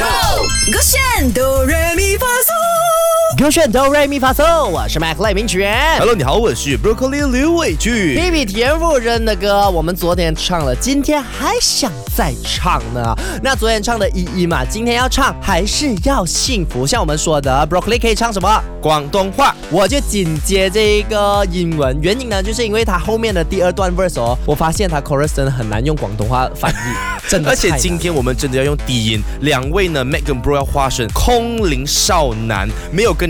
Go! Go Show! 炫哆瑞咪发嗦，我是麦克雷明泉。Hello，你好，我是 Broccoli 刘伟俊。B a b p y 天赋的歌，我们昨天唱了，今天还想再唱呢。那昨天唱的依依嘛，今天要唱还是要幸福？像我们说的，Broccoli 可以唱什么？广东话，我就紧接这一个英文。原因呢，就是因为他后面的第二段 verse 哦，我发现他 c o r u s 真的 o n 很难用广东话翻译。真的，而且今天我们真的要用低音。两位呢 m e g 跟 b r o 要 l 化身空灵少男，没有跟。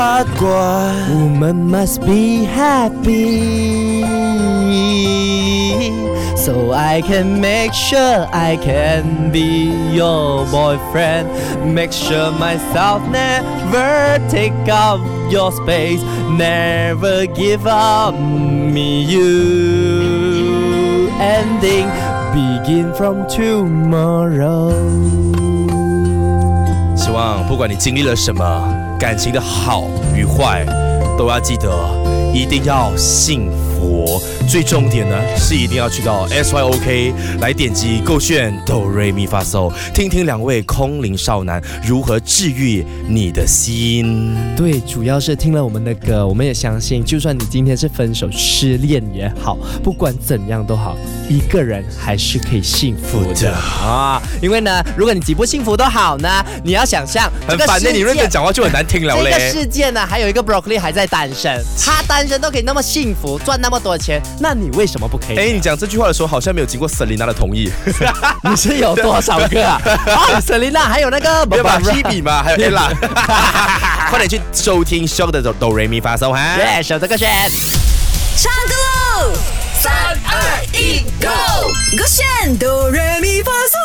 晨黑怪。 Woman must be happy, so I can make sure I can be your boyfriend. Make sure myself never take up your space, never give up me you. Ending begin from tomorrow. 不管你经历了什么，感情的好与坏，都要记得，一定要幸福。我最重点呢是一定要去到 S Y O K 来点击够炫哆瑞咪发嗦，听听两位空灵少男如何治愈你的心。对，主要是听了我们的歌，我们也相信，就算你今天是分手失恋也好，不管怎样都好，一个人还是可以幸福的啊。因为呢，如果你几不幸福都好呢，你要想象很反世你认真讲话就很难听了嘞。这个世界呢，还有一个 broccoli 还在单身，他单身都可以那么幸福，赚那。那么多钱，那你为什么不可以？哎，你讲这句话的时候好像没有经过 Selina 的同意。你是有多少个？Selina 还有那个 m 吧 k i b b i 吗？还有 ella。快点去收听《s h o w 的 Do Re Mi》发售哈！Yes，想这个选。唱歌喽！三二一，Go！我选 Do Re Mi 发 o